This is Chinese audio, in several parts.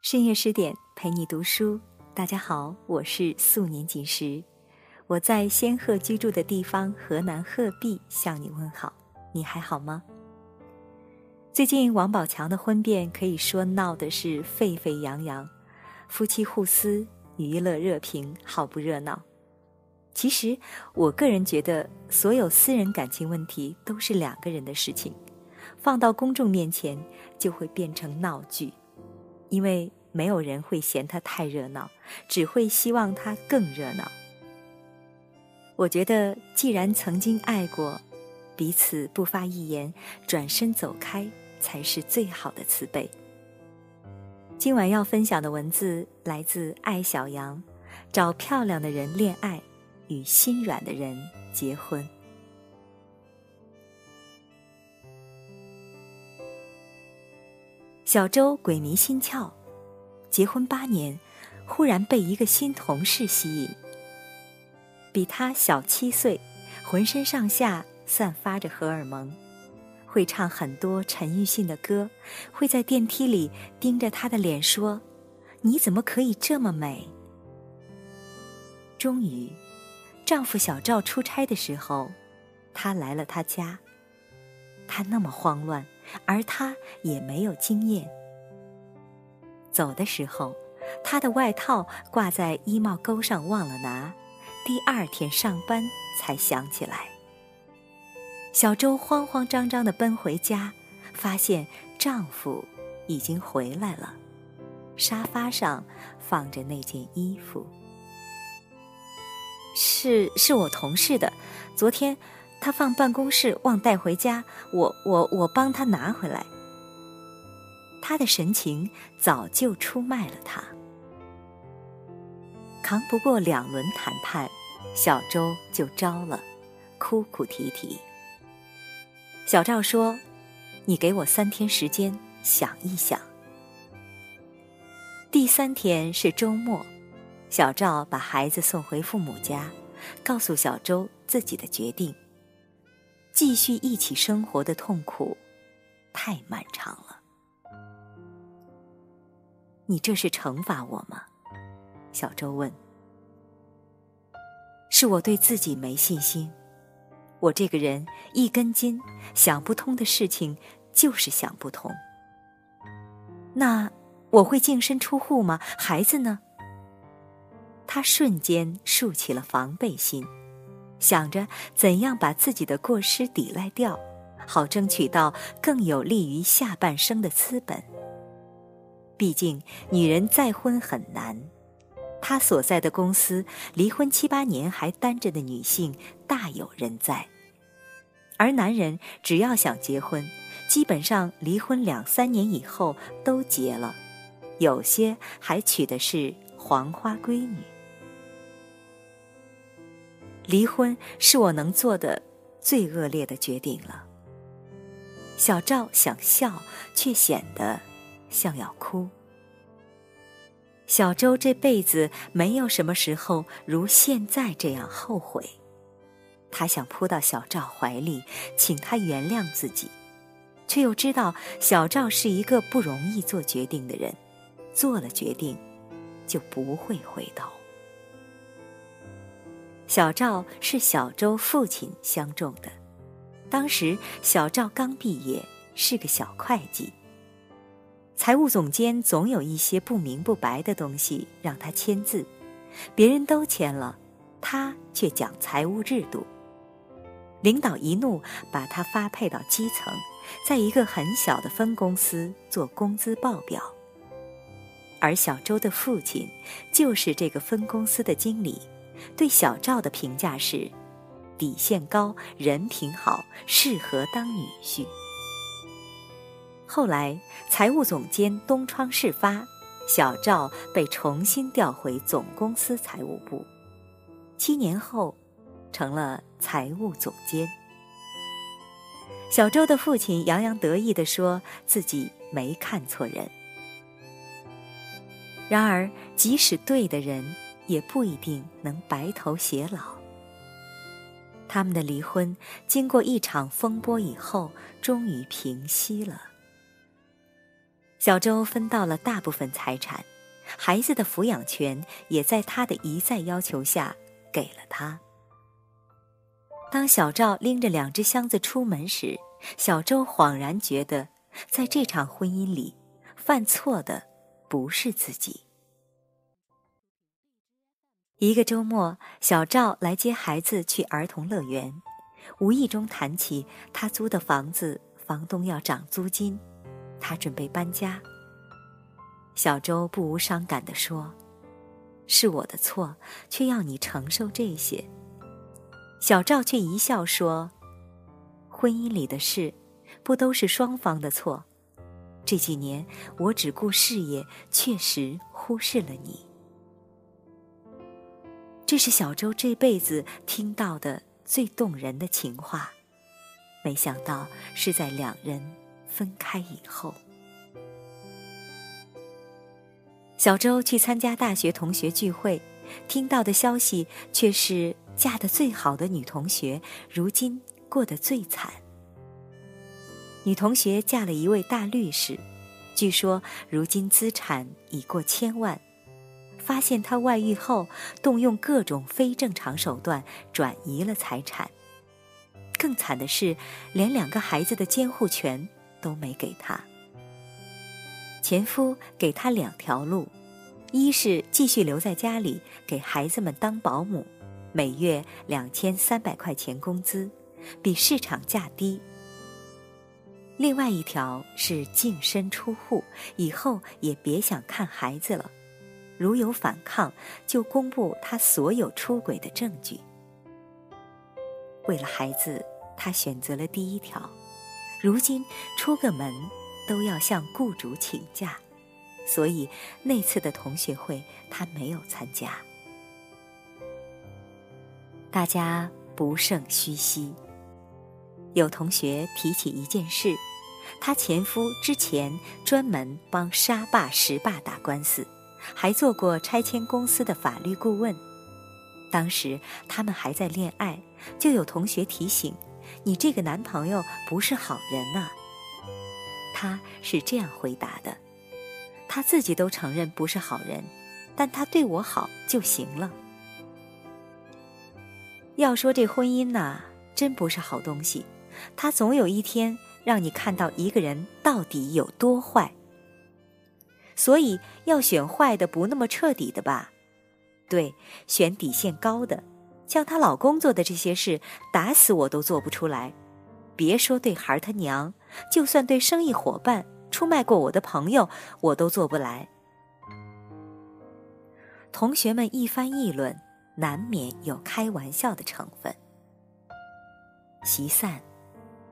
深夜十点陪你读书，大家好，我是素年锦时，我在仙鹤居住的地方河南鹤壁向你问好，你还好吗？最近王宝强的婚变可以说闹的是沸沸扬扬，夫妻互撕，娱乐热评，好不热闹。其实我个人觉得，所有私人感情问题都是两个人的事情，放到公众面前就会变成闹剧。因为没有人会嫌他太热闹，只会希望他更热闹。我觉得，既然曾经爱过，彼此不发一言，转身走开，才是最好的慈悲。今晚要分享的文字来自爱小羊，找漂亮的人恋爱，与心软的人结婚。小周鬼迷心窍，结婚八年，忽然被一个新同事吸引。比他小七岁，浑身上下散发着荷尔蒙，会唱很多陈奕迅的歌，会在电梯里盯着他的脸说：“你怎么可以这么美？”终于，丈夫小赵出差的时候，他来了他家。他那么慌乱。而他也没有经验。走的时候，他的外套挂在衣帽钩上，忘了拿。第二天上班才想起来。小周慌慌张张地奔回家，发现丈夫已经回来了，沙发上放着那件衣服。是是我同事的，昨天。他放办公室忘带回家，我我我帮他拿回来。他的神情早就出卖了他，扛不过两轮谈判，小周就招了，哭哭啼啼。小赵说：“你给我三天时间想一想。”第三天是周末，小赵把孩子送回父母家，告诉小周自己的决定。继续一起生活的痛苦，太漫长了。你这是惩罚我吗？小周问。是我对自己没信心。我这个人一根筋，想不通的事情就是想不通。那我会净身出户吗？孩子呢？他瞬间竖起了防备心。想着怎样把自己的过失抵赖掉，好争取到更有利于下半生的资本。毕竟女人再婚很难，她所在的公司离婚七八年还单着的女性大有人在，而男人只要想结婚，基本上离婚两三年以后都结了，有些还娶的是黄花闺女。离婚是我能做的最恶劣的决定了。小赵想笑，却显得像要哭。小周这辈子没有什么时候如现在这样后悔。他想扑到小赵怀里，请他原谅自己，却又知道小赵是一个不容易做决定的人，做了决定就不会回头。小赵是小周父亲相中的，当时小赵刚毕业，是个小会计。财务总监总有一些不明不白的东西让他签字，别人都签了，他却讲财务制度。领导一怒，把他发配到基层，在一个很小的分公司做工资报表。而小周的父亲就是这个分公司的经理。对小赵的评价是：底线高，人品好，适合当女婿。后来财务总监东窗事发，小赵被重新调回总公司财务部，七年后成了财务总监。小周的父亲洋洋得意地说自己没看错人。然而，即使对的人。也不一定能白头偕老。他们的离婚经过一场风波以后，终于平息了。小周分到了大部分财产，孩子的抚养权也在他的一再要求下给了他。当小赵拎着两只箱子出门时，小周恍然觉得，在这场婚姻里，犯错的不是自己。一个周末，小赵来接孩子去儿童乐园，无意中谈起他租的房子，房东要涨租金，他准备搬家。小周不无伤感地说：“是我的错，却要你承受这些。”小赵却一笑说：“婚姻里的事，不都是双方的错？这几年我只顾事业，确实忽视了你。”这是小周这辈子听到的最动人的情话，没想到是在两人分开以后。小周去参加大学同学聚会，听到的消息却是嫁得最好的女同学如今过得最惨。女同学嫁了一位大律师，据说如今资产已过千万。发现他外遇后，动用各种非正常手段转移了财产。更惨的是，连两个孩子的监护权都没给他。前夫给他两条路：一是继续留在家里给孩子们当保姆，每月两千三百块钱工资，比市场价低；另外一条是净身出户，以后也别想看孩子了。如有反抗，就公布他所有出轨的证据。为了孩子，他选择了第一条。如今出个门都要向雇主请假，所以那次的同学会他没有参加。大家不胜唏嘘。有同学提起一件事：她前夫之前专门帮沙坝、石爸打官司。还做过拆迁公司的法律顾问。当时他们还在恋爱，就有同学提醒：“你这个男朋友不是好人呐。”他是这样回答的：“他自己都承认不是好人，但他对我好就行了。”要说这婚姻呐，真不是好东西。他总有一天让你看到一个人到底有多坏。所以要选坏的不那么彻底的吧，对，选底线高的，像她老公做的这些事，打死我都做不出来。别说对孩儿他娘，就算对生意伙伴、出卖过我的朋友，我都做不来。同学们一番议论，难免有开玩笑的成分。席散，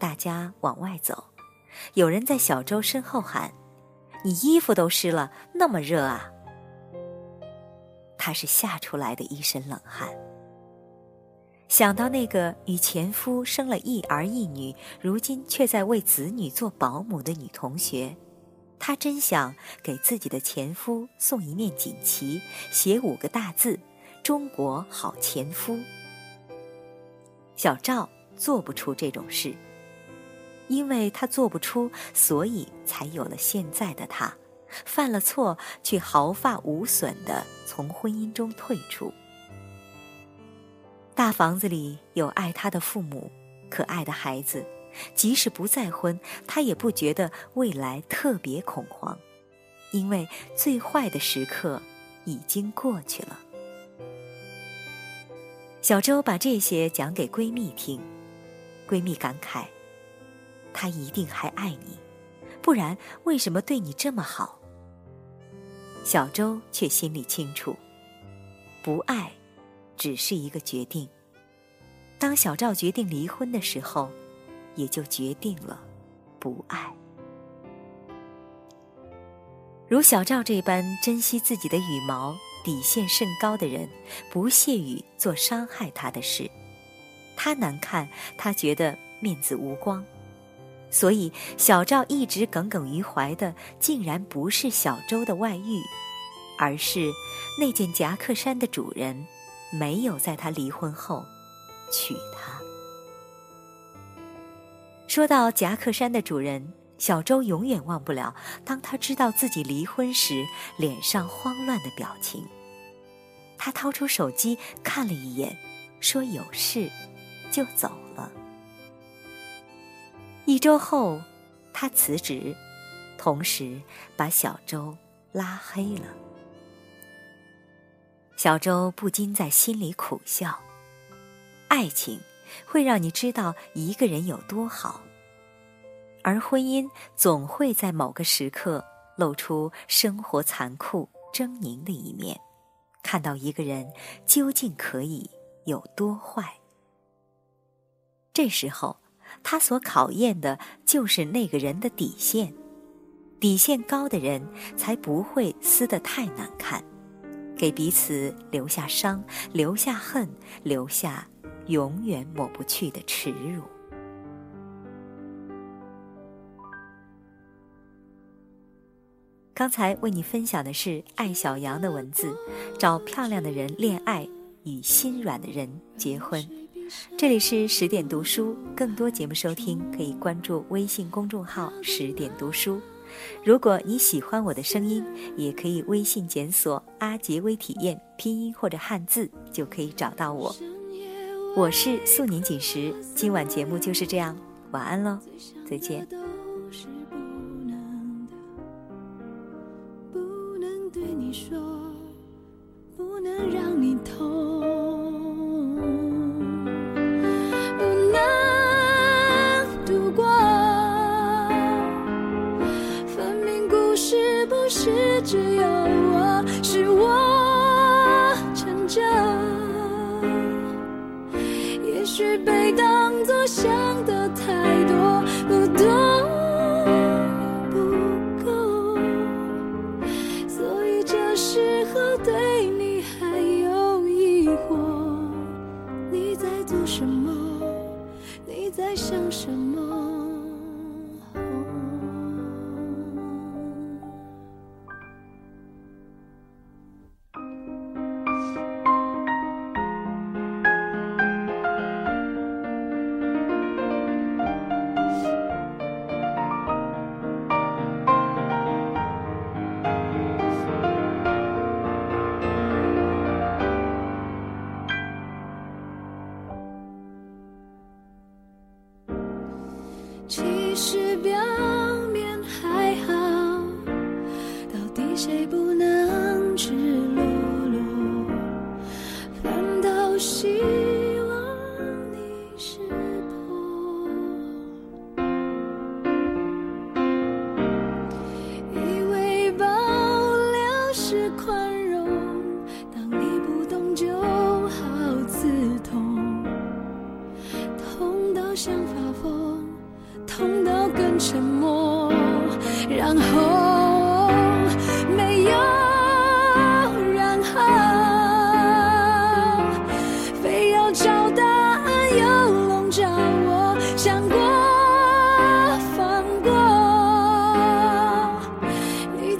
大家往外走，有人在小周身后喊。你衣服都湿了，那么热啊！他是吓出来的一身冷汗。想到那个与前夫生了一儿一女，如今却在为子女做保姆的女同学，他真想给自己的前夫送一面锦旗，写五个大字：“中国好前夫。”小赵做不出这种事。因为他做不出，所以才有了现在的他。犯了错，却毫发无损的从婚姻中退出。大房子里有爱他的父母，可爱的孩子。即使不再婚，他也不觉得未来特别恐慌，因为最坏的时刻已经过去了。小周把这些讲给闺蜜听，闺蜜感慨。他一定还爱你，不然为什么对你这么好？小周却心里清楚，不爱只是一个决定。当小赵决定离婚的时候，也就决定了不爱。如小赵这般珍惜自己的羽毛、底线甚高的人，不屑于做伤害他的事。他难看，他觉得面子无光。所以，小赵一直耿耿于怀的，竟然不是小周的外遇，而是那件夹克衫的主人没有在他离婚后娶她。说到夹克衫的主人，小周永远忘不了，当他知道自己离婚时，脸上慌乱的表情。他掏出手机看了一眼，说有事，就走了。一周后，他辞职，同时把小周拉黑了。小周不禁在心里苦笑：爱情会让你知道一个人有多好。而婚姻总会在某个时刻露出生活残酷、狰狞的一面，看到一个人究竟可以有多坏。这时候，他所考验的就是那个人的底线，底线高的人才不会撕得太难看，给彼此留下伤、留下恨、留下永远抹不去的耻辱。刚才为你分享的是艾小羊的文字，找漂亮的人恋爱，与心软的人结婚。这里是十点读书，更多节目收听可以关注微信公众号“十点读书”。如果你喜欢我的声音，也可以微信检索“阿杰微体验”拼音或者汉字，就可以找到我。我是素年锦时，今晚节目就是这样，晚安喽，再见。在想什么？是表面还好，到底谁不？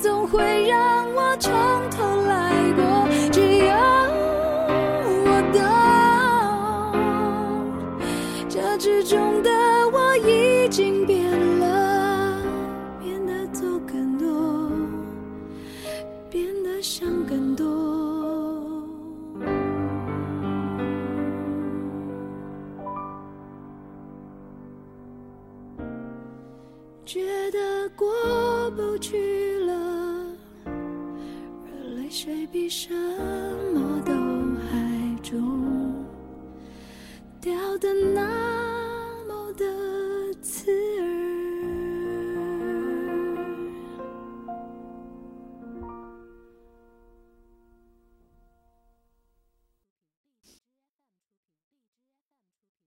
总会让我从头来过。只有我懂，这之中的我已经变了，变得做更多，变得想更多。觉得过不去。谁，比什么都还重，掉的那。